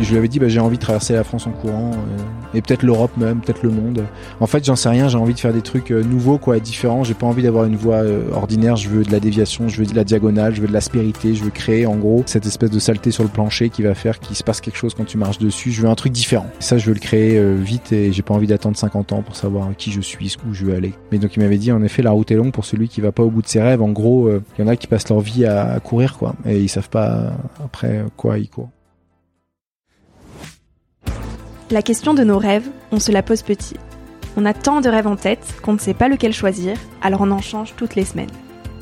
Je lui avais dit bah, j'ai envie de traverser la France en courant euh, et peut-être l'Europe même, peut-être le monde. En fait, j'en sais rien, j'ai envie de faire des trucs euh, nouveaux quoi, différents, j'ai pas envie d'avoir une voie euh, ordinaire, je veux de la déviation, je veux de la diagonale, je veux de l'aspérité, je veux créer en gros cette espèce de saleté sur le plancher qui va faire qu'il se passe quelque chose quand tu marches dessus, je veux un truc différent. ça je veux le créer vite et j'ai pas envie d'attendre 50 ans pour savoir qui je suis, où je veux aller. Mais donc il m'avait dit en effet la route est longue pour celui qui va pas au bout de ses rêves. En gros, il y en a qui passent leur vie à, courir quoi et ils savent pas après quoi ils courent. La question de nos rêves, on se la pose petit. On a tant de rêves en tête qu'on ne sait pas lequel choisir, alors on en change toutes les semaines.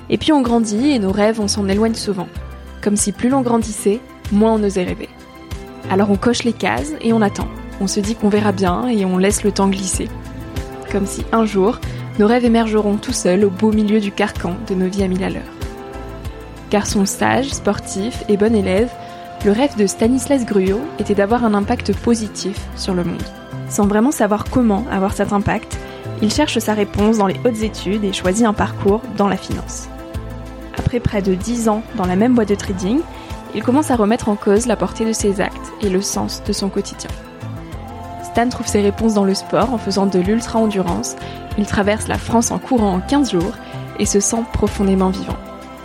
Et puis on grandit et nos rêves, on s'en éloigne souvent. Comme si plus l'on grandissait, moins on osait rêver. Alors on coche les cases et on attend. On se dit qu'on verra bien et on laisse le temps glisser. Comme si un jour, nos rêves émergeront tout seuls au beau milieu du carcan de nos vies à mille à l'heure. Garçon sage, sportif et bon élève, le rêve de Stanislas Gruot était d'avoir un impact positif sur le monde. Sans vraiment savoir comment avoir cet impact, il cherche sa réponse dans les hautes études et choisit un parcours dans la finance. Après près de 10 ans dans la même boîte de trading, il commence à remettre en cause la portée de ses actes et le sens de son quotidien. Stan trouve ses réponses dans le sport en faisant de l'ultra-endurance, il traverse la France en courant en 15 jours et se sent profondément vivant.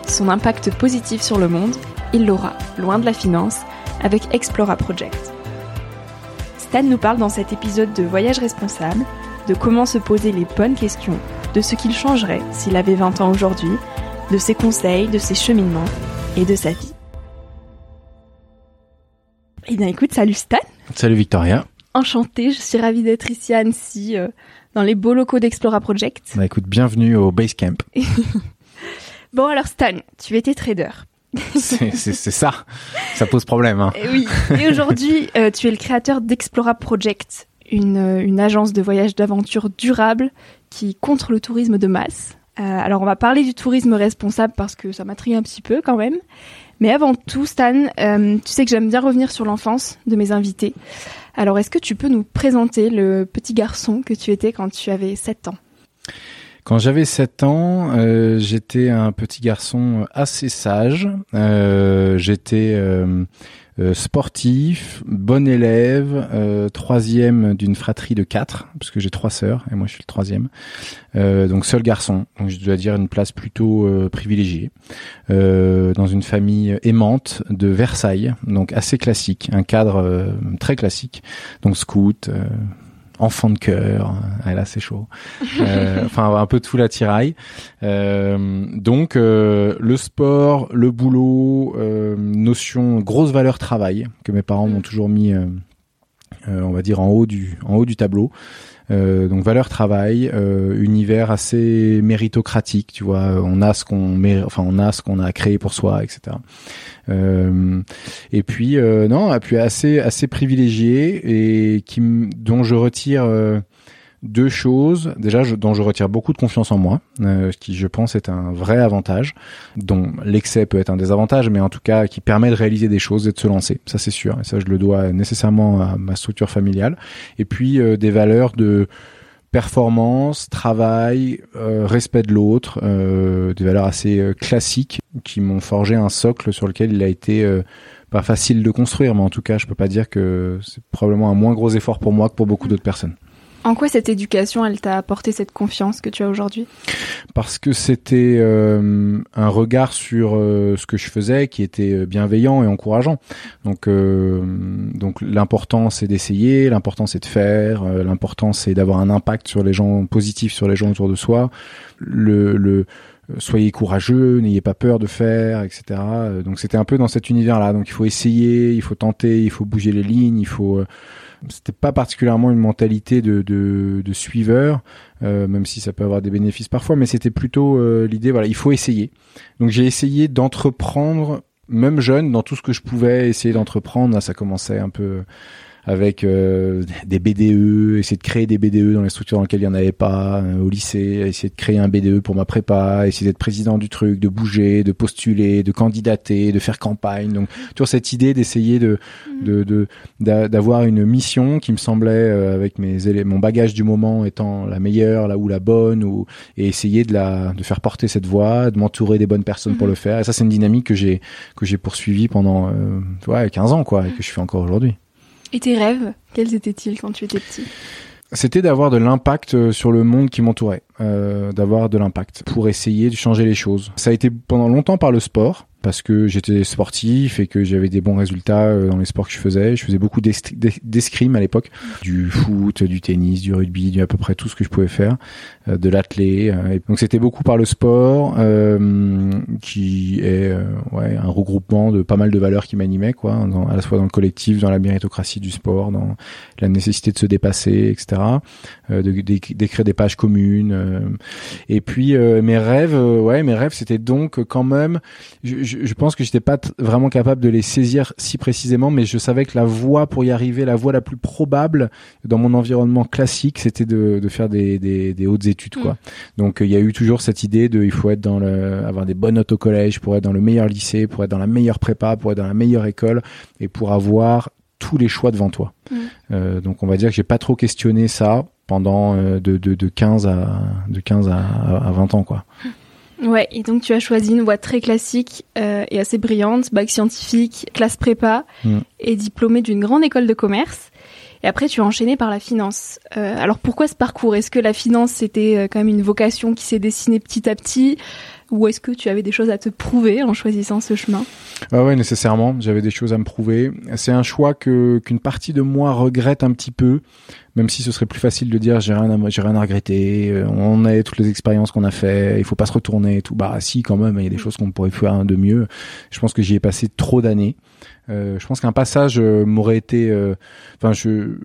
Son impact positif sur le monde il l'aura, loin de la finance, avec Explora Project. Stan nous parle dans cet épisode de Voyage responsable, de comment se poser les bonnes questions, de ce qu'il changerait s'il avait 20 ans aujourd'hui, de ses conseils, de ses cheminements et de sa vie. Eh bien écoute, salut Stan Salut Victoria Enchantée, je suis ravie d'être ici à Annecy, euh, dans les beaux locaux d'Explora Project. Bah écoute, bienvenue au Basecamp. bon alors Stan, tu étais trader. C'est ça, ça pose problème. Hein. Et aujourd'hui, euh, tu es le créateur d'Explora Project, une, euh, une agence de voyage d'aventure durable qui contre le tourisme de masse. Euh, alors on va parler du tourisme responsable parce que ça m'intrigue un petit peu quand même. Mais avant tout, Stan, tu sais que j'aime bien revenir sur l'enfance de mes invités. Alors est-ce que tu peux nous présenter le petit garçon que tu étais quand tu avais 7 ans? Quand j'avais 7 ans, euh, j'étais un petit garçon assez sage. Euh, j'étais euh, euh, sportif, bon élève, euh, troisième d'une fratrie de quatre, parce que j'ai trois sœurs et moi je suis le troisième. Euh, donc seul garçon, donc je dois dire une place plutôt privilégiée. Dans une famille aimante de Versailles, donc assez classique, un cadre très classique, donc scout enfant de cœur. Ah, là, c'est chaud. Euh, enfin, un peu tout l'attirail. Euh, donc, euh, le sport, le boulot, euh, notion grosse valeur travail que mes parents m'ont toujours mis, on va dire en haut du en haut du tableau. Euh, donc valeur travail, euh, univers assez méritocratique, tu vois. On a ce qu'on enfin on a ce qu'on a créé pour soi, etc. Euh, et puis non, puis assez assez privilégié et qui dont je retire deux choses. Déjà, je, dont je retire beaucoup de confiance en moi, euh, ce qui, je pense, est un vrai avantage, dont l'excès peut être un désavantage, mais en tout cas qui permet de réaliser des choses et de se lancer. Ça, c'est sûr. Et ça, je le dois nécessairement à ma structure familiale. Et puis, euh, des valeurs de performance, travail, euh, respect de l'autre, des valeurs assez classiques qui m'ont forgé un socle sur lequel il a été pas facile de construire, mais en tout cas, je peux pas dire que c'est probablement un moins gros effort pour moi que pour beaucoup d'autres personnes. En quoi cette éducation, elle t'a apporté cette confiance que tu as aujourd'hui? Parce que c'était euh, un regard sur euh, ce que je faisais qui était euh, bienveillant et encourageant. Donc, donc l'important c'est d'essayer, l'important c'est de faire, l'important c'est d'avoir un impact sur les gens positif sur les gens autour de soi. Le, le soyez courageux, n'ayez pas peur de faire, etc. Donc c'était un peu dans cet univers-là. Donc il faut essayer, il faut tenter, il faut bouger les lignes, il faut c'était pas particulièrement une mentalité de, de, suiveur, euh, même si ça peut avoir des bénéfices parfois, mais c'était plutôt euh, l'idée, voilà, il faut essayer. Donc j'ai essayé d'entreprendre, même jeune, dans tout ce que je pouvais essayer d'entreprendre. Ça commençait un peu avec euh, des BDE, essayer de créer des BDE dans les structures dans lesquelles il n'y en avait pas, euh, au lycée, essayer de créer un BDE pour ma prépa, essayer d'être président du truc, de bouger, de postuler, de candidater, de faire campagne. Donc toujours cette idée d'essayer de mm. de d'avoir une mission qui me semblait euh, avec mes mon bagage du moment étant la meilleure, là ou la bonne, ou et essayer de la de faire porter cette voix, de m'entourer des bonnes personnes pour mm-hmm. le faire. Et ça c'est une dynamique que j'ai que j'ai poursuivi pendant euh, ouais 15 ans quoi et que je fais encore aujourd'hui. Et tes rêves, quels étaient-ils quand tu étais petit? C'était d'avoir de l'impact euh, sur le monde qui m'entourait, euh, d'avoir de l'impact pour essayer de changer les choses. Ça a été pendant longtemps par le sport, parce que j'étais sportif et que j'avais des bons résultats euh, dans les sports que je faisais. Je faisais beaucoup d'escrime à l'époque, du foot, du tennis, du rugby, du à peu près tout ce que je pouvais faire, euh, de l'athlé. Euh, donc c'était beaucoup par le sport, qui est ouais un regroupement de pas mal de valeurs qui m'animaient, quoi, à la fois dans le collectif, dans la méritocratie du sport, dans la nécessité de se dépasser, etc. d'écrire des pages communes. et puis mes rêves, ouais, mes rêves, c'était donc quand même je, pense que j'étais pas vraiment capable de les saisir si précisément, mais je savais que la voie pour y arriver, la voie la plus probable dans mon environnement classique, c'était de, de, faire des, des, des, hautes études, quoi. Mm. Donc il y a eu toujours cette idée de, il faut être dans le, avoir des bonnes notes au collège pour être dans le meilleur lycée, pour être dans la meilleure prépa, pour être dans la meilleure école et pour avoir tous les choix devant toi. Mm. Euh, donc on va dire que j'ai pas trop questionné ça pendant euh, de, de, de 15 à de 15 à, à 20 ans, quoi. Ouais, et donc tu as choisi une voie très classique euh, et assez brillante, bac scientifique, classe prépa mm. et diplômé d'une grande école de commerce. Et après, tu as enchaîné par la finance. Euh, alors pourquoi ce parcours? Est-ce que la finance, c'était euh, quand même une vocation qui s'est dessinée petit à petit? Ou est-ce que tu avais des choses à te prouver en choisissant ce chemin? Ah ouais, nécessairement. J'avais des choses à me prouver. C'est un choix que qu'une partie de moi regrette un petit peu, même si ce serait plus facile de dire j'ai rien à j'ai rien à regretter. Euh, on a toutes les expériences qu'on a fait. Il faut pas se retourner et tout. Bah si, quand même. Il y a des choses qu'on pourrait faire de mieux. Je pense que j'y ai passé trop d'années. Euh, je pense qu'un passage euh, m'aurait été. Enfin, je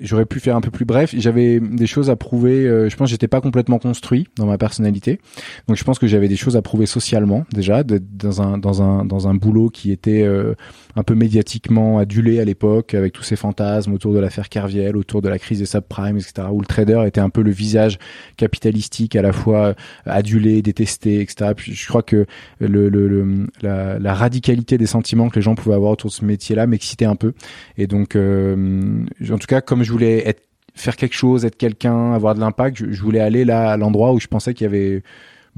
j'aurais pu faire un peu plus bref. J'avais des choses à prouver. Euh, je pense que j'étais pas complètement construit dans ma personnalité, donc je pense que j'avais des choses à prouver socialement déjà, dans un dans un dans un boulot qui était euh, un peu médiatiquement adulé à l'époque, avec tous ces fantasmes autour de l'affaire Kerviel, autour de la crise des subprimes, etc. Où le trader était un peu le visage capitalistique à la fois euh, adulé, détesté, etc. Puis je crois que le, le, la, la, radicalité des sentiments que les gens pouvaient avoir autour de ce métier-là m'excitait un peu. Et donc, en tout cas, comme je voulais être faire quelque chose, être quelqu'un, avoir de l'impact. Je, voulais aller là à l'endroit où je pensais qu'il y avait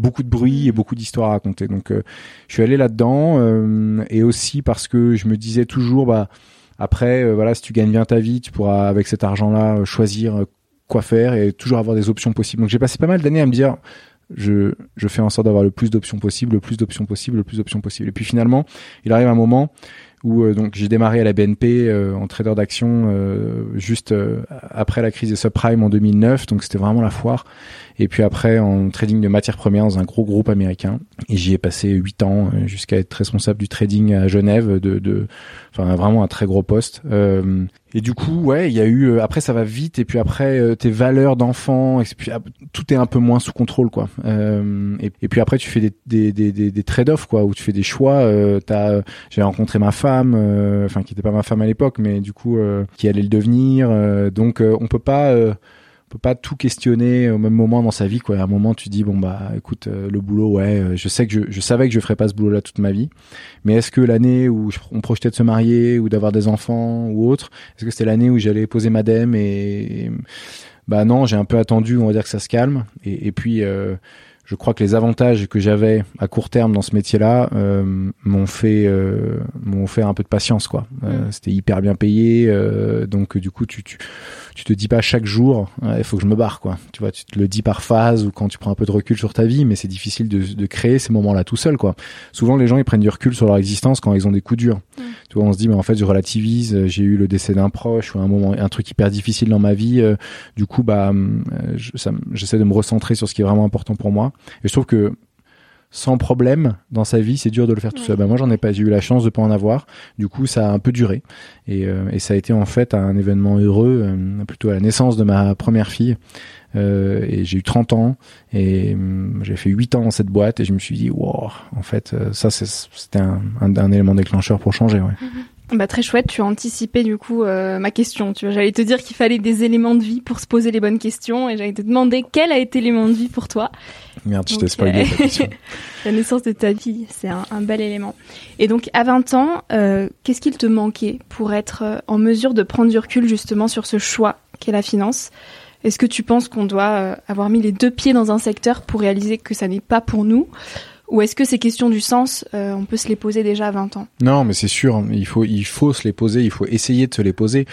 beaucoup de bruit et beaucoup d'histoires à raconter. Donc je suis allé là-dedans et aussi parce que je me disais toujours bah après voilà si tu gagnes bien ta vie, tu pourras avec cet argent-là choisir quoi faire et toujours avoir des options possibles. Donc j'ai passé pas mal d'années à me dire je, je fais en sorte d'avoir le plus d'options possible, le plus d'options possible, le plus d'options possible. Et puis finalement, il arrive un moment où euh, donc j'ai démarré à la BNP euh, en trader d'action euh, juste après la crise des subprimes en 2009, donc c'était vraiment la foire. Et puis après en trading de matières premières dans un gros groupe américain. Et j'y ai passé huit ans jusqu'à être responsable du trading à Genève, de, de enfin vraiment un très gros poste. Et du coup, ouais, il y a eu. Euh, après, ça va vite. Et puis après, euh, tes valeurs d'enfant, ah, tout est un peu moins sous contrôle, quoi. Euh, et, puis après, tu fais des des des, des, trade-offs, quoi, où tu fais des choix. T'as, j'ai rencontré ma femme, enfin qui était pas ma femme à l'époque, mais du coup, qui allait le devenir. donc, on peut pas peut pas tout questionner au même moment dans sa vie quoi. À un moment tu dis bon bah écoute euh, le boulot ouais euh, je sais que je, je, savais que je ferais pas ce boulot là toute ma vie. Mais est-ce que l'année où on projetait de se marier ou d'avoir des enfants ou autre est-ce que c'était l'année où j'allais poser madame et, bah non j'ai un peu attendu on va dire que ça se calme. Et, et puis euh, je crois que les avantages que j'avais à court terme dans ce métier-là euh, m'ont fait euh, m'ont fait un peu de patience quoi. Euh, mm. C'était hyper bien payé, donc du coup tu, tu tu te dis pas chaque jour il faut que je me barre quoi. Tu vois, tu te le dis par phase ou quand tu prends un peu de recul sur ta vie, mais c'est difficile de, de créer ces moments-là tout seul quoi. Souvent les gens ils prennent du recul sur leur existence quand ils ont des coups durs. Mm. Tu vois, on se dit mais en fait je relativise, j'ai eu le décès d'un proche ou un moment un truc hyper difficile dans ma vie, du coup bah j'essaie de me recentrer sur ce qui est vraiment important pour moi. Et je trouve que sans problème dans sa vie, c'est dur de le faire tout seul. Ben, moi, j'en ai pas. J'ai eu la chance de pas en avoir. Du coup, ça a un peu duré. Et, euh, et ça a été en fait un événement heureux, euh, plutôt à la naissance de ma première fille. Euh, et j'ai eu 30 ans et hum, j'ai fait 8 ans dans cette boîte et je me suis dit, wow, en fait, euh, ça, c'était un, un, un, élément déclencheur pour changer. Ouais. Mm-hmm. Bah très chouette, tu as anticipé du coup euh, ma question. Tu vois, j'allais te dire qu'il fallait des éléments de vie pour se poser les bonnes questions et j'allais te demander quel a été l'élément de vie pour toi. Merde, je t'ai spoilé ta question. la naissance de ta vie, c'est un, un, bel élément. Et donc à 20 ans, qu'est-ce qu'il te manquait pour être en mesure de prendre du recul justement sur ce choix qu'est la finance? Est-ce que tu penses qu'on doit euh, avoir mis les deux pieds dans un secteur pour réaliser que ça n'est pas pour nous? Ou est-ce que ces questions du sens, euh, on peut se les poser déjà à 20 ans? Non, mais c'est sûr, il il faut se les poser, il faut essayer de se les poser.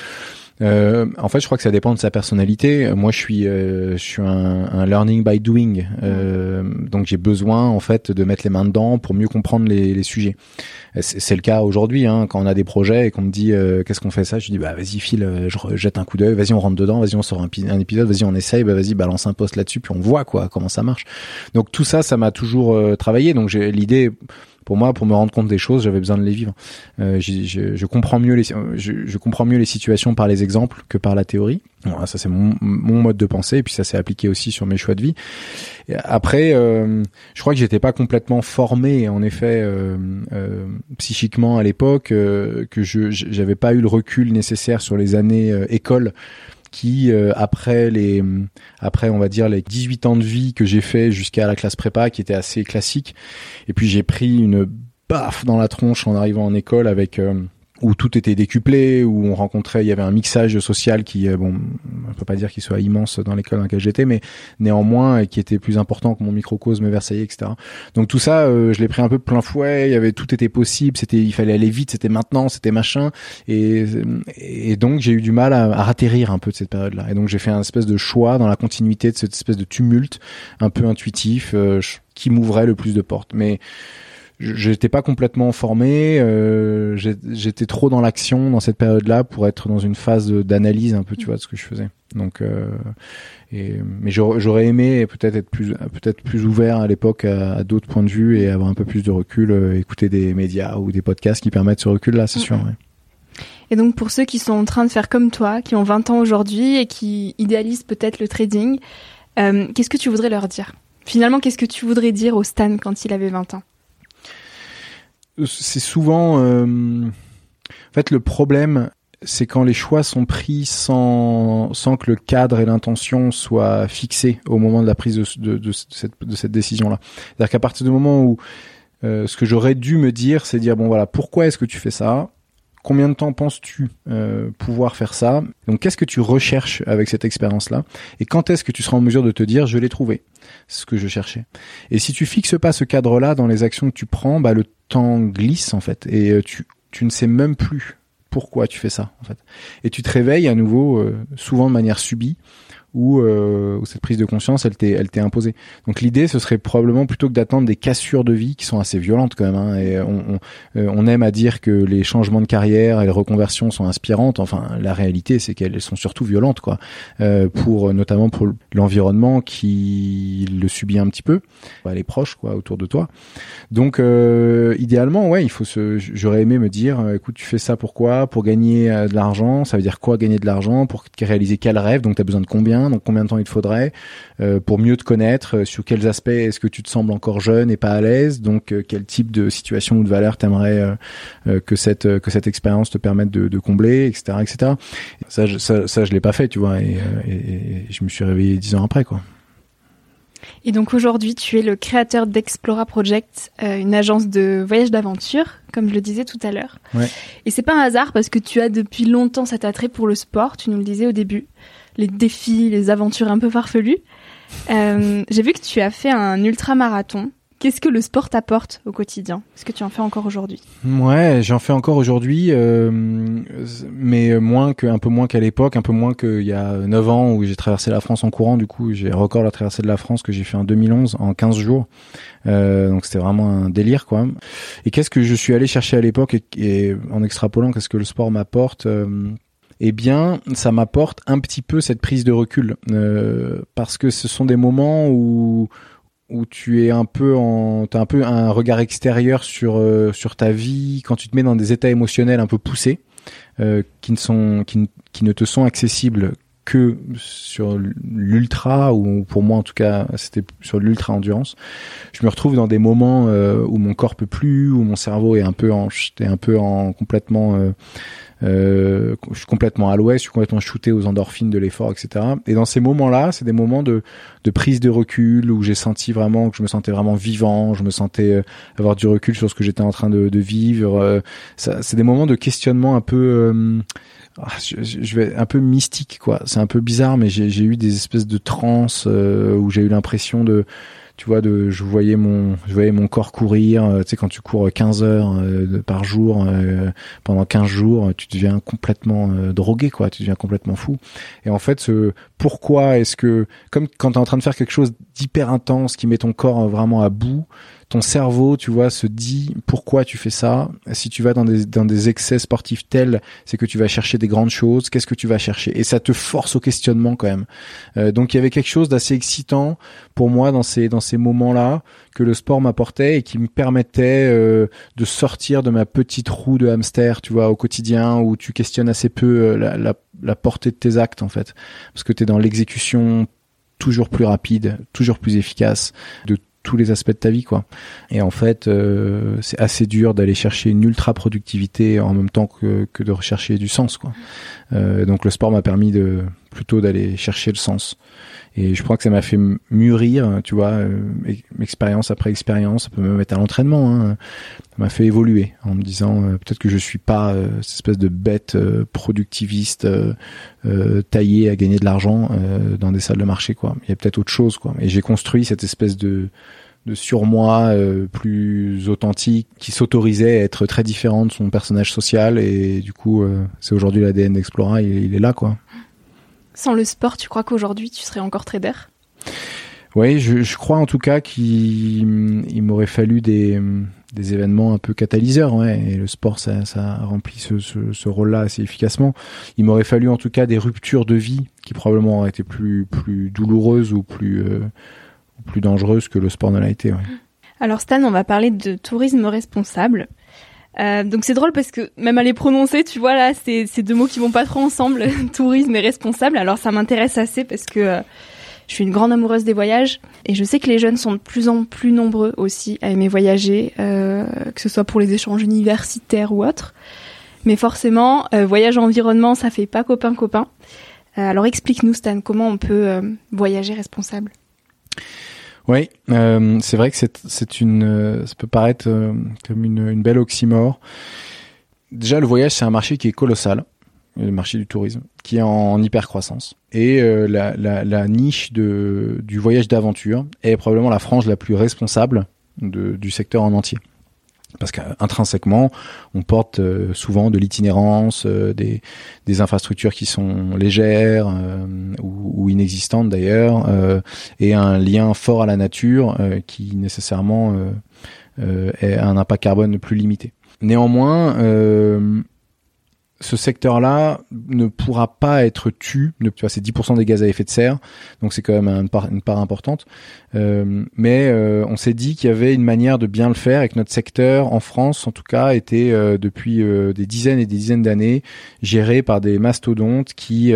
Euh, en fait, je crois que ça dépend de sa personnalité. Moi, je suis, euh, je suis un, un, learning by doing, euh, donc j'ai besoin en fait de mettre les mains dedans pour mieux comprendre les, les sujets. C'est le cas aujourd'hui, hein, quand on a des projets et qu'on me dit euh, qu'est-ce qu'on fait ça, je dis bah vas-y file, euh, je jette un coup d'œil, vas-y on rentre dedans, vas-y on sort un, épisode, vas-y on essaye, bah vas-y balance un post là-dessus puis on voit quoi comment ça marche. Donc tout ça, ça m'a toujours travaillé. Donc j'ai l'idée pour moi, pour me rendre compte des choses, j'avais besoin de les vivre. Euh, je, je, je, comprends mieux les, je, je, comprends mieux les situations par les exemples que par la théorie. Voilà, ça c'est mon, mon, mode de pensée, et puis ça s'est appliqué aussi sur mes choix de vie. Après, euh, je crois que j'étais pas complètement formé, en effet, euh, euh psychiquement à l'époque, euh, que je j'avais pas eu le recul nécessaire sur les années euh, école qui euh, après les après on va dire les 18 ans de vie que j'ai fait jusqu'à la classe prépa qui était assez classique. Et puis j'ai pris une baffe dans la tronche en arrivant en école avec euh, où tout était décuplé, où on rencontrait, il y avait un mixage social qui, euh, bon, on peut pas dire qu'il soit immense dans l'école dans laquelle j'étais, mais néanmoins qui était plus important que mon microcosme versaillais, etc. Donc tout ça, euh, je l'ai pris un peu plein fouet. Il y avait tout était possible, c'était, il fallait aller vite, c'était maintenant, c'était machin, et, et donc j'ai eu du mal à, à un peu de cette période-là. Et donc j'ai fait un espèce de choix dans la continuité de cette espèce de tumulte un peu intuitif euh, qui m'ouvrait le plus de portes. Mais j'étais pas complètement formé, euh, j'étais trop dans l'action dans cette période-là pour être dans une phase d'analyse un peu, tu vois, de ce que je faisais. Donc, euh, et, mais j'aurais aimé peut-être être plus, peut-être plus ouvert à l'époque à, à d'autres points de vue et avoir un peu plus de recul, euh, écouter des médias ou des podcasts qui permettent ce recul-là, c'est sûr. Ouais. Et donc pour ceux qui sont en train de faire comme toi, qui ont 20 ans aujourd'hui et qui idéalisent peut-être le trading, euh, qu'est-ce que tu voudrais leur dire? Finalement, qu'est-ce que tu voudrais dire au Stan quand il avait 20 ans? C'est souvent euh, en fait le problème c'est quand les choix sont pris sans, sans que le cadre et l'intention soient fixés au moment de la prise de, de, de cette, de cette décision-là. C'est-à-dire qu'à partir du moment où euh, ce que j'aurais dû me dire, c'est dire bon voilà pourquoi est-ce que tu fais ça? Combien de temps penses-tu euh, pouvoir faire ça? Donc qu'est-ce que tu recherches avec cette expérience-là? Et quand est-ce que tu seras en mesure de te dire je l'ai trouvé ce que je cherchais? Et si tu fixes pas ce cadre-là dans les actions que tu prends, bah, le temps glisse en fait et euh, tu, tu ne sais même plus pourquoi tu fais ça en fait. Et tu te réveilles à nouveau euh, souvent de manière subie euh, où, cette prise de conscience, elle t'est, elle t'est imposée. Donc l'idée, ce serait probablement plutôt que d'attendre des cassures de vie qui sont assez violentes quand même. Hein, et on, euh, on, aime à dire que les changements de carrière et les reconversions sont inspirantes. Enfin, la réalité, c'est qu'elles sont surtout violentes, quoi. Euh, pour notamment pour l'environnement qui le subit un petit peu, bah, les proches, quoi, autour de toi. Donc idéalement, ouais, il faut se. J'aurais aimé me dire, écoute, tu fais ça pourquoi Pour gagner de l'argent? Ça veut dire quoi gagner de l'argent? Pour réaliser quel rêve? Donc tu as besoin de combien? Donc combien de temps il te faudrait euh, pour mieux te connaître, euh, sur quels aspects est-ce que tu te sembles encore jeune et pas à l'aise, donc euh, quel type de situation ou de valeur t'aimerais que cette que cette expérience te permette de, combler, etc., etc. Ça, je, ça, ça je l'ai pas fait, tu vois, et, je me suis réveillé dix ans après, quoi. Et donc aujourd'hui, tu es le créateur d'Explora Project, une agence de voyage d'aventure, comme je le disais tout à l'heure. Ouais. Et c'est pas un hasard parce que tu as depuis longtemps cet attrait pour le sport, tu nous le disais au début les défis, les aventures un peu farfelues. Euh, j'ai vu que tu as fait un ultra-marathon. Qu'est-ce que le sport t'apporte au quotidien? Est-ce que tu en fais encore aujourd'hui? Ouais, j'en fais encore aujourd'hui, euh, mais moins que, un peu moins qu'à l'époque, un peu moins qu'il y a 9 ans où j'ai traversé la France en courant. Du coup, j'ai record la traversée de la France que j'ai fait en 2011 en 15 jours. Euh, donc c'était vraiment un délire, quoi. Et qu'est-ce que je suis allé chercher à l'époque et, en extrapolant, qu'est-ce que le sport m'apporte eh bien, ça m'apporte un petit peu cette prise de recul euh, parce que ce sont des moments où où tu es un peu en as un peu un regard extérieur sur euh, sur ta vie quand tu te mets dans des états émotionnels un peu poussés euh, qui ne sont qui, qui ne te sont accessibles que sur l'ultra ou pour moi en tout cas c'était sur l'ultra endurance. Je me retrouve dans des moments euh, où mon corps peut plus où mon cerveau est un peu en est un peu en complètement euh, je suis complètement à l'ouest, je suis complètement shooté aux endorphines de l'effort, etc. Et dans ces moments-là, c'est des moments de, de prise de recul où j'ai senti vraiment que je me sentais vraiment vivant, je me sentais euh, avoir du recul sur ce que j'étais en train de, de vivre. Euh, c'est des moments de questionnement un peu euh, ah, je, vais un peu mystique quoi c'est un peu bizarre mais j'ai eu des espèces de transes où j'ai eu l'impression de tu vois de je voyais mon je voyais mon corps courir euh, tu sais quand tu cours 15 heures euh, par jour euh, pendant 15 jours tu deviens complètement drogué quoi. Tu deviens complètement fou. Et en fait ce pourquoi est-ce que comme quand tu es en train de faire quelque chose d'hyper intense qui met ton corps vraiment à bout ton cerveau, tu vois, se dit pourquoi tu fais ça. Si tu vas dans des, dans des excès sportifs tels, c'est que tu vas chercher des grandes choses. Qu'est-ce que tu vas chercher? Et ça te force au questionnement quand même. Euh, donc il y avait quelque chose d'assez excitant pour moi dans ces dans ces moments-là que le sport m'apportait et qui me permettait euh, de sortir de ma petite roue de hamster, tu vois, au quotidien où tu questionnes assez peu euh, la, la, la portée de tes actes en fait, parce que tu es dans l'exécution toujours plus rapide, toujours plus efficace de tous les aspects de ta vie quoi. Et en fait, euh, c'est assez dur d'aller chercher une ultra productivité en même temps que, de rechercher du sens quoi. Euh, donc le sport m'a permis de plutôt d'aller chercher le sens. Et je crois que ça m'a fait mûrir, tu vois, euh, expérience après expérience. Ça peut me mettre à l'entraînement. Hein. Ça m'a fait évoluer en me disant euh, peut-être que je suis pas euh, cette espèce de bête productiviste taillée à gagner de l'argent dans des salles de marché, quoi. Il y a peut-être autre chose, quoi. Et j'ai construit cette espèce de de surmoi plus authentique qui s'autorisait à être très différent de son personnage social et du coup c'est aujourd'hui l'ADN d'Explora il est là quoi. Sans le sport, tu crois qu'aujourd'hui tu serais encore trader? Oui, je, crois en tout cas qu'il m'aurait fallu des, événements un peu catalyseurs, ouais, et le sport ça, ça remplit ce, ce, rôle-là assez efficacement. Il m'aurait fallu en tout cas des ruptures de vie qui probablement auraient été plus, plus douloureuses ou plus, euh, plus dangereuses que le sport ne l'a été. Ouais. Alors Stan, on va parler de tourisme responsable. Euh, donc c'est drôle parce que même à les prononcer, tu vois là, c'est deux mots qui vont pas trop ensemble, tourisme et responsable. Alors ça m'intéresse assez parce que euh, je suis une grande amoureuse des voyages et je sais que les jeunes sont de plus en plus nombreux aussi à aimer voyager, euh, que ce soit pour les échanges universitaires ou autres. Mais forcément, voyage environnement, ça fait pas copain copain. alors explique-nous Stan, comment on peut voyager responsable? Oui, euh, c'est vrai que c'est une, euh, ça peut paraître euh, comme une, belle oxymore. déjà, le voyage, c'est un marché qui est colossal, le marché du tourisme, qui est en, hyper croissance. Et la, la, la, niche de, du voyage d'aventure est probablement la frange la plus responsable de, du secteur en entier. Parce qu'intrinsèquement, on porte euh, souvent de l'itinérance, euh, des, infrastructures qui sont légères ou, ou, inexistantes d'ailleurs, et un lien fort à la nature qui nécessairement est un impact carbone plus limité. Néanmoins, euh, ce secteur-là ne pourra pas être tu. Tu vois, c'est 10% des gaz à effet de serre, donc c'est quand même une part, importante. Euh, mais euh, on s'est dit qu'il y avait une manière de bien le faire et que notre secteur, en France en tout cas, était euh, depuis des dizaines et des dizaines d'années géré par des mastodontes qui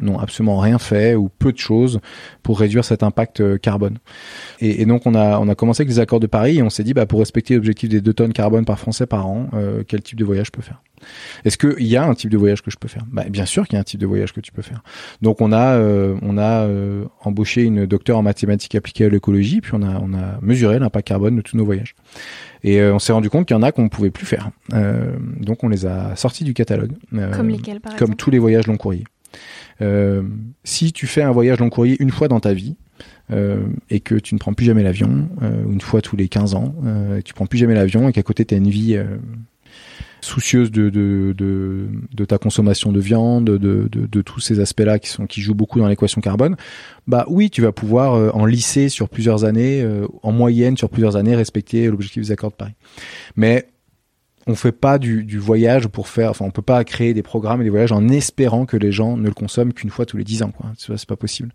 n'ont absolument rien fait ou peu de choses pour réduire cet impact carbone. Et, et, donc on a on a commencé avec les accords de Paris et on s'est dit bah pour respecter l'objectif des 2 tonnes carbone par Français par an, quel type de voyage je peux faire? Est-ce qu'il y a un type de voyage que je peux faire bah, Bien sûr qu'il y a un type de voyage que tu peux faire. Donc on a, euh, on a euh, embauché une docteure en mathématiques appliquées à l'écologie, puis on a, on a mesuré l'impact carbone de tous nos voyages. Et euh, on s'est rendu compte qu'il y en a qu'on ne pouvait plus faire. donc on les a sortis du catalogue. comme lesquels, par Comme tous les voyages long courrier. si tu fais un voyage long courrier une fois dans ta vie, euh, et que tu ne prends plus jamais l'avion, euh, une fois tous les 15 ans, euh, tu prends plus jamais l'avion et qu'à côté tu as une vie soucieuse de, de, de, de, ta consommation de viande, de, de, tous ces aspects-là qui sont qui jouent beaucoup dans l'équation carbone, bah oui, tu vas pouvoir euh, en lycée sur plusieurs années, euh, en moyenne sur plusieurs années, respecter l'objectif des accords de Paris. Mais on fait pas du, voyage pour faire, enfin, on peut pas créer des programmes et des voyages en espérant que les gens ne le consomment qu'une fois tous les dix ans, quoi. C'est pas possible.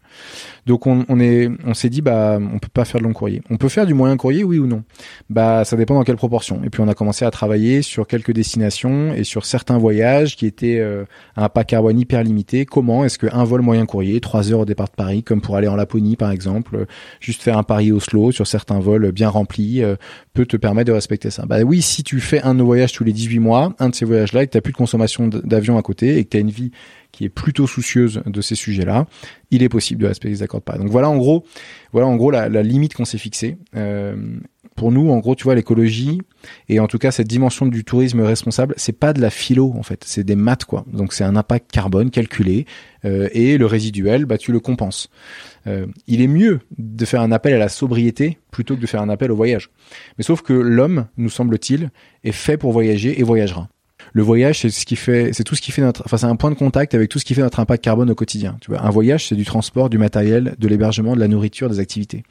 Donc, on, est, on s'est dit, bah, on peut pas faire de long courrier. On peut faire du moyen courrier, oui ou non? Bah, ça dépend dans quelle proportion. Et puis, on a commencé à travailler sur quelques destinations et sur certains voyages qui étaient euh, un pas carbone hyper limité. Comment est-ce qu'un vol moyen courrier, trois heures au départ de Paris, comme pour aller en Laponie, par exemple, juste faire un Paris-Oslo sur certains vols bien remplis, euh, peut te permettre de respecter ça? Bah oui, si tu fais un de tous les 18 mois, un de ces voyages-là, et que tu plus de consommation d'avion à côté, et que tu as une vie qui est plutôt soucieuse de ces sujets-là, il est possible de respecter les accords de. Donc voilà en gros, voilà en gros la, la limite qu'on s'est fixée. Euh, pour nous, en gros, tu vois, l'écologie et en tout cas cette dimension du tourisme responsable, c'est pas de la philo en fait, c'est des maths quoi. Donc c'est un impact carbone calculé euh, et le résiduel, bah tu le compenses. Euh, il est mieux de faire un appel à la sobriété plutôt que de faire un appel au voyage. Mais sauf que l'homme, nous semble-t-il, est fait pour voyager et voyagera le voyage, c'est ce tout ce qui fait notre, enfin, c'est un point de contact avec tout ce qui fait notre impact carbone au quotidien. Tu vois, un voyage, c'est du transport, du matériel, de l'hébergement, de la nourriture, des activités.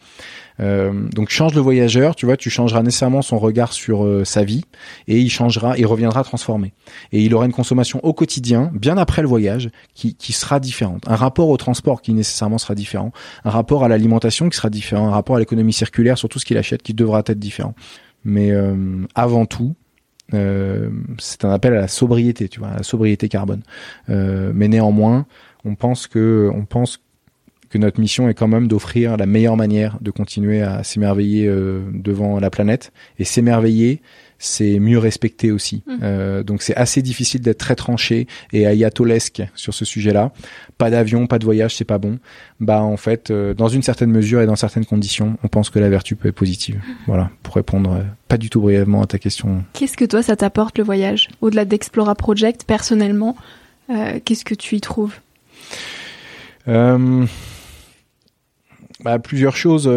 Euh, donc, change le voyageur, tu vois, tu changeras nécessairement son regard sur euh, sa vie et il changera, il reviendra transformé. Et il aura une consommation au quotidien, bien après le voyage, qui, sera différente. Un rapport au transport qui nécessairement sera différent. Un rapport à l'alimentation qui sera différent. Un rapport à l'économie circulaire sur tout ce qu'il achète qui devra être différent. Mais euh, avant tout, c'est un appel à la sobriété, tu vois, à la sobriété carbone. Euh, mais néanmoins, on pense que, on pense que notre mission est quand même d'offrir la meilleure manière de continuer à s'émerveiller euh, devant la planète. Et s'émerveiller, c'est mieux respecter aussi. Mmh. Euh, donc c'est assez difficile d'être très tranché et ayatolesque sur ce sujet-là. Pas d'avion, pas de voyage, c'est pas bon. Bah en fait, euh, dans une certaine mesure et dans certaines conditions, on pense que la vertu peut être positive. Mmh. Voilà, pour répondre euh, pas du tout brièvement à ta question. Qu'est-ce que toi ça t'apporte le voyage? Au-delà d'Explora Project, personnellement, qu'est-ce que tu y trouves? Bah, plusieurs choses.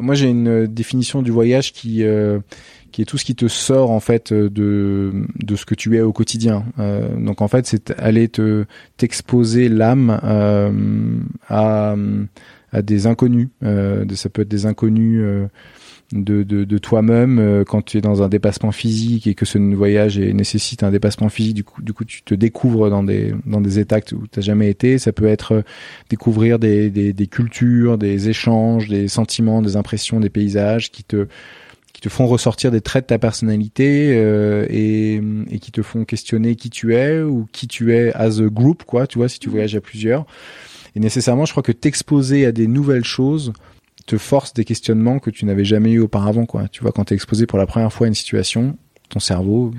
moi, j'ai une définition du voyage qui qui est tout ce qui te sort en fait de de ce que tu es au quotidien. Euh, donc en fait, c'est aller te t'exposer l'âme euh, à à des inconnus. Euh, ça peut être des inconnus. Euh, de, de, toi-même euh, quand tu es dans un dépassement physique et que ce voyage nécessite un dépassement physique du coup du coup tu te découvres dans des dans des états où tu n'as jamais été ça peut être découvrir des, des cultures des échanges des sentiments des impressions des paysages qui te qui te font ressortir des traits de ta personnalité euh, et, et, qui te font questionner qui tu es ou qui tu es as a group, quoi, tu vois, si tu mhm. voyages à plusieurs. Et nécessairement, je crois que t'exposer à des nouvelles choses te force des questionnements que tu n'avais jamais eu auparavant, quoi. Tu vois, quand t'es exposé pour la première fois à une situation, ton cerveau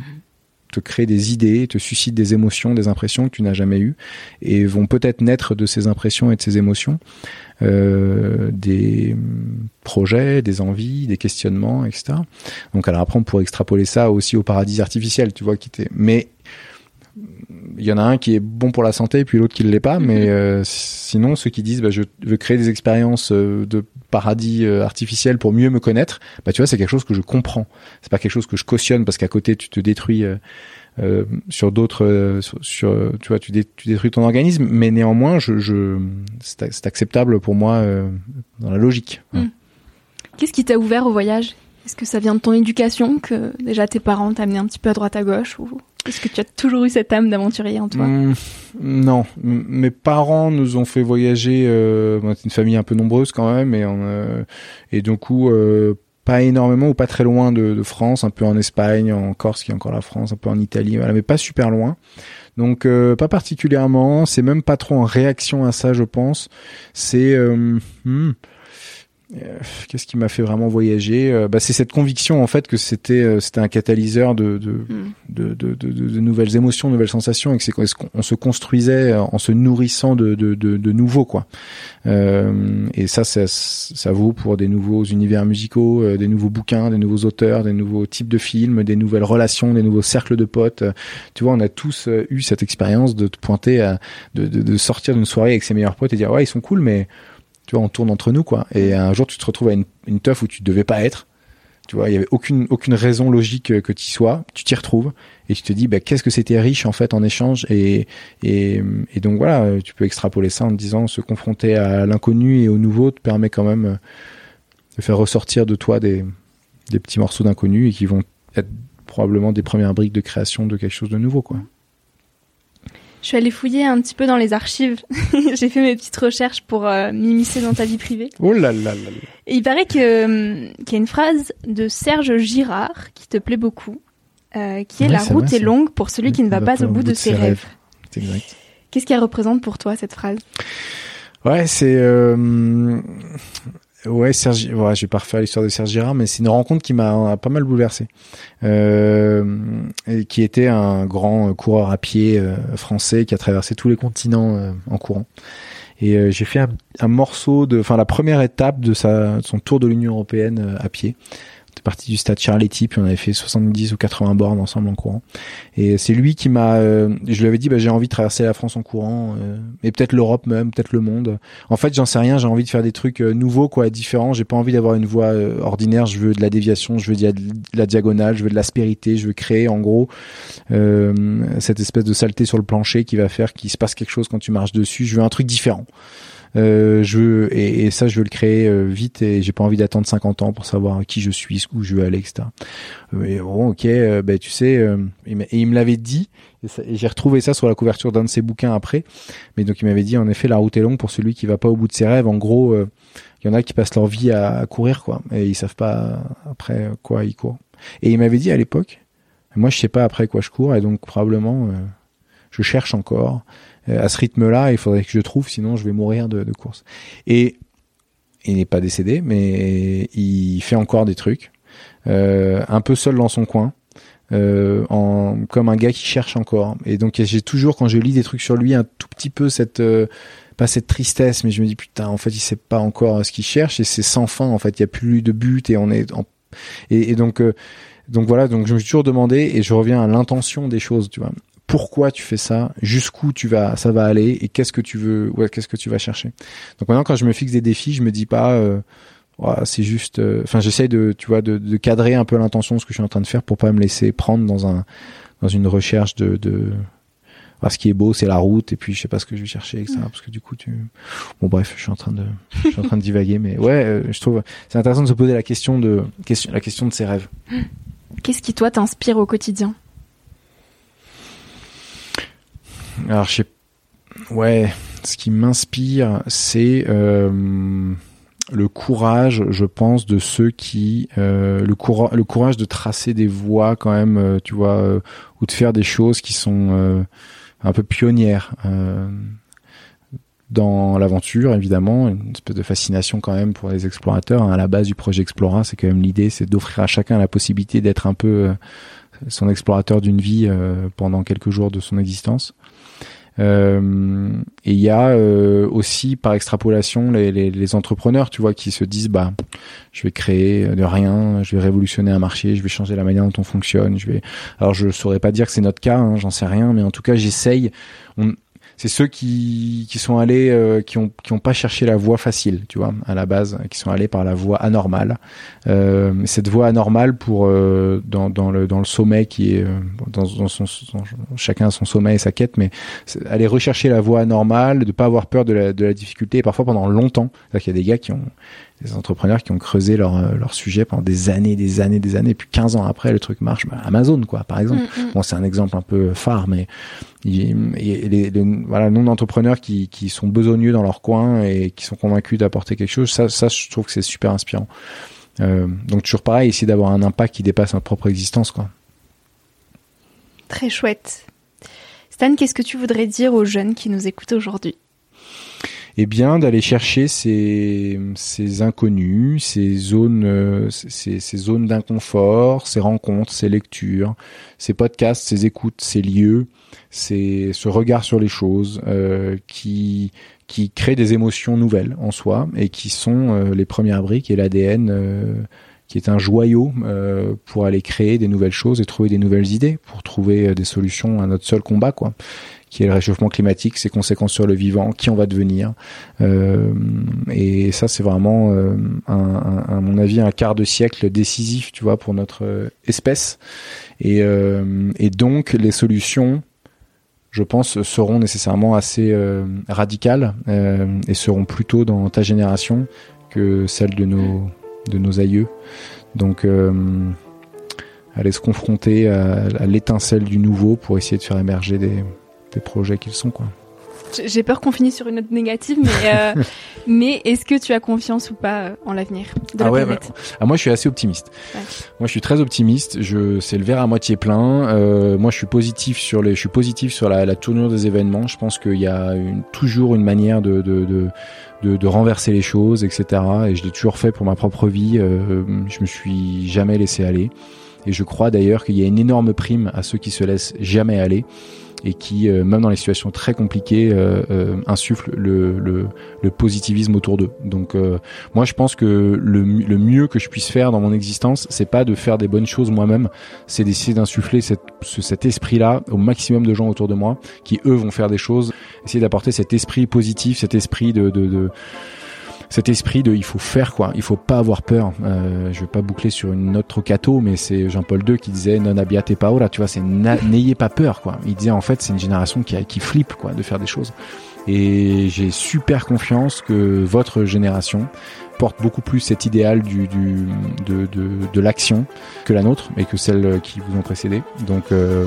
te créent des idées, te suscitent des émotions, des impressions que tu n'as jamais eues, et vont peut-être naître de ces impressions et de ces émotions euh, des projets, des envies, des questionnements, etc. Donc alors après on pourrait extrapoler ça aussi au paradis artificiel, tu vois, qui était. Mais il y en a un qui est bon pour la santé et puis l'autre qui ne l'est pas. Mais euh, sinon, ceux qui disent bah, je veux créer des expériences euh, de paradis euh, artificiel pour mieux me connaître, bah tu vois, c'est quelque chose que je comprends. C'est pas quelque chose que je cautionne parce qu'à côté tu te détruis. Euh, sur d'autres sur, tu vois tu, tu, détruis ton organisme mais néanmoins je, je c'est acceptable pour moi dans la logique hmm. qu'est-ce qui t'a ouvert au voyage? Est-ce que ça vient de ton éducation que déjà tes parents t'amenaient un petit peu à droite à gauche ou est-ce que tu as toujours eu cette âme d'aventurier en toi mmh, Non, mes parents nous ont fait voyager. Euh, c'est une famille un peu nombreuse quand même, et, euh, et du coup euh, pas énormément ou pas très loin de, de, France, un peu en Espagne, en Corse qui est encore la France, un peu en Italie, voilà, mais pas super loin. Donc euh, pas particulièrement. C'est même pas trop en réaction à ça, je pense. C'est hmm, euh, qu'est-ce qui m'a fait vraiment voyager euh, bah, C'est cette conviction en fait que c'était euh, c'était un catalyseur de de, hmm. de, de, de, de, nouvelles émotions, de nouvelles sensations, et que c'est qu'on se construisait en se nourrissant de, de, de, de nouveau quoi. Euh, et ça, ça, ça vaut pour des nouveaux univers musicaux, des nouveaux bouquins, des nouveaux auteurs, des nouveaux types de films, des nouvelles relations, des nouveaux cercles de potes. Tu vois, on a tous eu cette expérience de te pointer, à, de, de sortir d'une soirée avec ses meilleurs potes et dire ouais ils sont cool, mais tu vois, on tourne entre nous, quoi. Et un jour, tu te retrouves à une, une teuf où tu devais pas être. Tu vois, il y avait aucune aucune raison logique que tu y sois. Tu t'y retrouves et tu te dis, bah, qu'est-ce que c'était riche en fait en échange? Et, et et donc voilà, tu peux extrapoler ça en te disant, se confronter à l'inconnu et au nouveau te permet quand même de faire ressortir de toi des des petits morceaux d'inconnu et qui vont être probablement des premières briques de création de quelque chose de nouveau, quoi. Je suis allée fouiller un petit peu dans les archives. J'ai fait mes petites recherches pour euh, m'immiscer dans ta vie privée. Oh là là là. Et il paraît que hum, qu'il y a une phrase de Serge Girard qui te plaît beaucoup, euh, qui est la route est longue pour celui qui ne va pas au bout de ses rêves. C'est exact. Qu'est-ce qu'elle représente pour toi cette phrase? Ouais, c'est euh, Ouais, Serge, ouais, je vais pas refaire l'histoire de Serge Girard, mais c'est une rencontre qui m'a pas mal bouleversé. Euh, qui était un grand coureur à pied euh, français qui a traversé tous les continents euh, en courant. Et euh, j'ai fait un, morceau de, enfin la première étape de son tour de l'Union européenne à pied parti du stade Charletti, puis on avait fait 70 ou 80 bornes ensemble en courant. Et c'est lui qui m'a, euh, je lui avais dit, bah, j'ai envie de traverser la France en courant, euh, et peut-être l'Europe même, peut-être le monde. En fait, j'en sais rien, j'ai envie de faire des trucs euh, nouveaux, quoi, différents. J'ai pas envie d'avoir une voie ordinaire. Je veux de la déviation, je veux de la diagonale, je veux de l'aspérité, je veux créer, en gros, cette espèce de saleté sur le plancher qui va faire qu'il se passe quelque chose quand tu marches dessus. Je veux un truc différent. Euh, je et, et, ça, je veux le créer euh, vite et j'ai pas envie d'attendre 50 ans pour savoir qui je suis, où je veux aller, etc. Mais bon, ok, euh, ben tu sais, et, il me l'avait dit, et, j'ai retrouvé ça sur la couverture d'un de ses bouquins après. Mais donc il m'avait dit, en effet, la route est longue pour celui qui va pas au bout de ses rêves. En gros, il y en a qui passent leur vie à, à, courir, quoi, et ils savent pas après quoi ils courent. Et il m'avait dit à l'époque, moi je sais pas après quoi je cours, et donc probablement je cherche encore. Euh, à ce rythme-là, il faudrait que je trouve, sinon je vais mourir de, de course. Et il n'est pas décédé, mais il fait encore des trucs, euh, un peu seul dans son coin. Euh, en, comme un gars qui cherche encore. Et donc j'ai toujours, quand je lis des trucs sur lui, un tout petit peu cette, euh, pas cette tristesse, mais je me dis putain, en fait, il sait pas encore ce qu'il cherche et c'est sans fin. En fait, il y a plus de but et on est en... et, et, donc euh, donc voilà, donc je me suis toujours demandé et je reviens à l'intention des choses, tu vois pourquoi tu fais ça, jusqu'où tu vas, ça va aller et qu'est-ce que tu veux, ouais, qu'est-ce que tu vas chercher. Donc maintenant, quand je me fixe des défis, je me dis pas, euh, c'est juste, euh, enfin, j'essaye de, tu vois, de, de, cadrer un peu l'intention de ce que je suis en train de faire pour pas me laisser prendre dans un, dans une recherche de, de ce qui est beau, c'est la route, et puis je sais pas ce que je vais chercher, etc. Parce que du coup, tu, bon, bref, je suis en train de, je suis en train de divaguer, mais ouais, euh, je trouve, c'est intéressant de se poser la question de, question, la question de ses rêves. Qu'est-ce qui toi t'inspire au quotidien? Alors, je sais, ouais, ce qui m'inspire, c'est euh, le courage, je pense, de ceux qui, euh, le, courage de tracer des voies quand même, euh, tu vois, ou de faire des choses qui sont un peu pionnières. dans l'aventure, évidemment, une espèce de fascination quand même pour les explorateurs. Hein. À la base du projet Explora, c'est quand même l'idée, c'est d'offrir à chacun la possibilité d'être un peu son explorateur d'une vie pendant quelques jours de son existence. Euh, et il y a euh, aussi par extrapolation les, les, les, entrepreneurs, tu vois, qui se disent bah je vais créer de rien, je vais révolutionner un marché, je vais changer la manière dont on fonctionne. Je vais alors je saurais pas dire que c'est notre cas, hein, j'en sais rien, mais en tout cas j'essaye. On, c'est ceux qui, qui sont allés, euh, qui ont qui ont pas cherché la voie facile, tu vois, à la base, qui sont allés par la voie anormale. Euh, cette voie anormale pour euh, dans, dans le dans le sommet qui est euh, dans, dans son, chacun a son sommet et sa quête, mais aller rechercher la voie anormale, de pas avoir peur de la de la difficulté, et parfois pendant longtemps. Il y a des gars qui ont des entrepreneurs qui ont creusé leur, euh, leur sujet pendant des années, des années, des années, puis 15 ans après, le truc marche. Bah, Amazon, quoi, par exemple. Mm, mm. Bon, c'est un exemple un peu phare, mais il, les, nombre d'entrepreneurs qui, sont besogneux dans leur coin et qui sont convaincus d'apporter quelque chose, ça, ça, je trouve que c'est super inspirant. Euh, donc toujours pareil, essayer d'avoir un impact qui dépasse notre propre existence, quoi. Très chouette. Stan, qu'est-ce que tu voudrais dire aux jeunes qui nous écoutent aujourd'hui? Et bien d'aller chercher ces, ces inconnus, ces zones, euh, ces, ces zones d'inconfort, ces rencontres, ces lectures, ces podcasts, ces écoutes, ces lieux, c'est ce regard sur les choses euh, qui qui crée des émotions nouvelles en soi et qui sont euh, les premières briques et l'ADN euh, qui est un joyau euh, pour aller créer des nouvelles choses et trouver des nouvelles idées pour trouver des solutions à notre seul combat quoi qui est le réchauffement climatique, ses conséquences sur le vivant, qui on va devenir. Euh, et ça, c'est vraiment, euh, un, à mon avis, un quart de siècle décisif, tu vois, pour notre euh, espèce. Et, et donc, les solutions, je pense, seront nécessairement assez radicales et seront plutôt dans ta génération que celle de nos, de nos aïeux. Donc, aller se confronter à, à l'étincelle du nouveau pour essayer de faire émerger des, des projets qu'ils sont quoi. J'ai peur qu'on finisse sur une note négative, mais euh, mais est-ce que tu as confiance ou pas euh, en l'avenir de la ah ouais, planète? bah, ah, Moi, je suis assez optimiste. Ouais. Moi, je suis très optimiste. Je c'est le verre à moitié plein. Euh, moi, je suis positif sur les, je suis positif sur la, la tournure des événements. Je pense qu'il y a une, toujours une manière de, de, de de, de, renverser les choses, etc. Et je l'ai toujours fait pour ma propre vie. Euh, je me suis jamais laissé aller. Et je crois d'ailleurs qu'il y a une énorme prime à ceux qui se laissent jamais aller et qui, euh, même dans les situations très compliquées, euh, euh, insuffle le, le, le, positivisme autour d'eux. Donc, moi, je pense que le, le, mieux que je puisse faire dans mon existence, c'est pas de faire des bonnes choses moi-même, c'est d'essayer d'insuffler cette, cet esprit-là au maximum de gens autour de moi, qui eux vont faire des choses, essayer d'apporter cet esprit positif, cet esprit de, de, de cet esprit de il faut faire quoi, il faut pas avoir peur. Euh, je vais pas boucler sur une note trop cato, mais c'est Jean-Paul II qui disait non abbiate paura, tu vois, c'est n'ayez pas peur quoi. Il disait en fait c'est une génération qui, qui flippe quoi de faire des choses. Et j'ai super confiance que votre génération porte beaucoup plus cet idéal du, du de, de, de l'action que la nôtre et que celle qui vous ont précédé. Donc euh,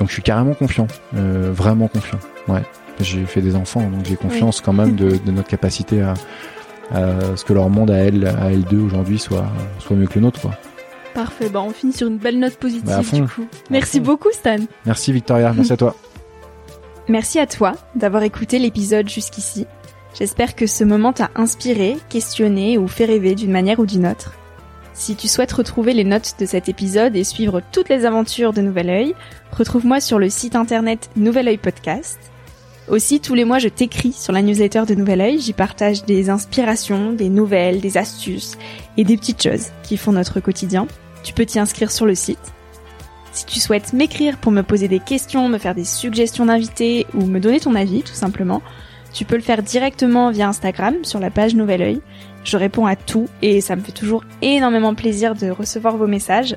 donc je suis carrément confiant, euh, vraiment confiant. Ouais, j'ai fait des enfants, donc j'ai confiance quand même de, de notre capacité à ce que leur monde à elle, à elle deux aujourd'hui soit, soit mieux que le nôtre, quoi. Parfait, bah on finit sur une belle note positive bah, du coup. Merci beaucoup Stan. Merci Victoria, merci à toi. Merci à toi d'avoir écouté l'épisode jusqu'ici. J'espère que ce moment t'a inspiré, questionné ou fait rêver d'une manière ou d'une autre. Si tu souhaites retrouver les notes de cet épisode et suivre toutes les aventures de Nouvel Oeil, retrouve-moi sur le site internet Nouvel Oeil Podcast aussi, tous les mois, je t'écris sur la newsletter de Nouvel Oeil. J'y partage des inspirations, des nouvelles, des astuces et des petites choses qui font notre quotidien. Tu peux t'y inscrire sur le site. Si tu souhaites m'écrire pour me poser des questions, me faire des suggestions d'invités ou me donner ton avis, tout simplement, tu peux le faire directement via Instagram sur la page Nouvel Oeil. Je réponds à tout et ça me fait toujours énormément plaisir de recevoir vos messages.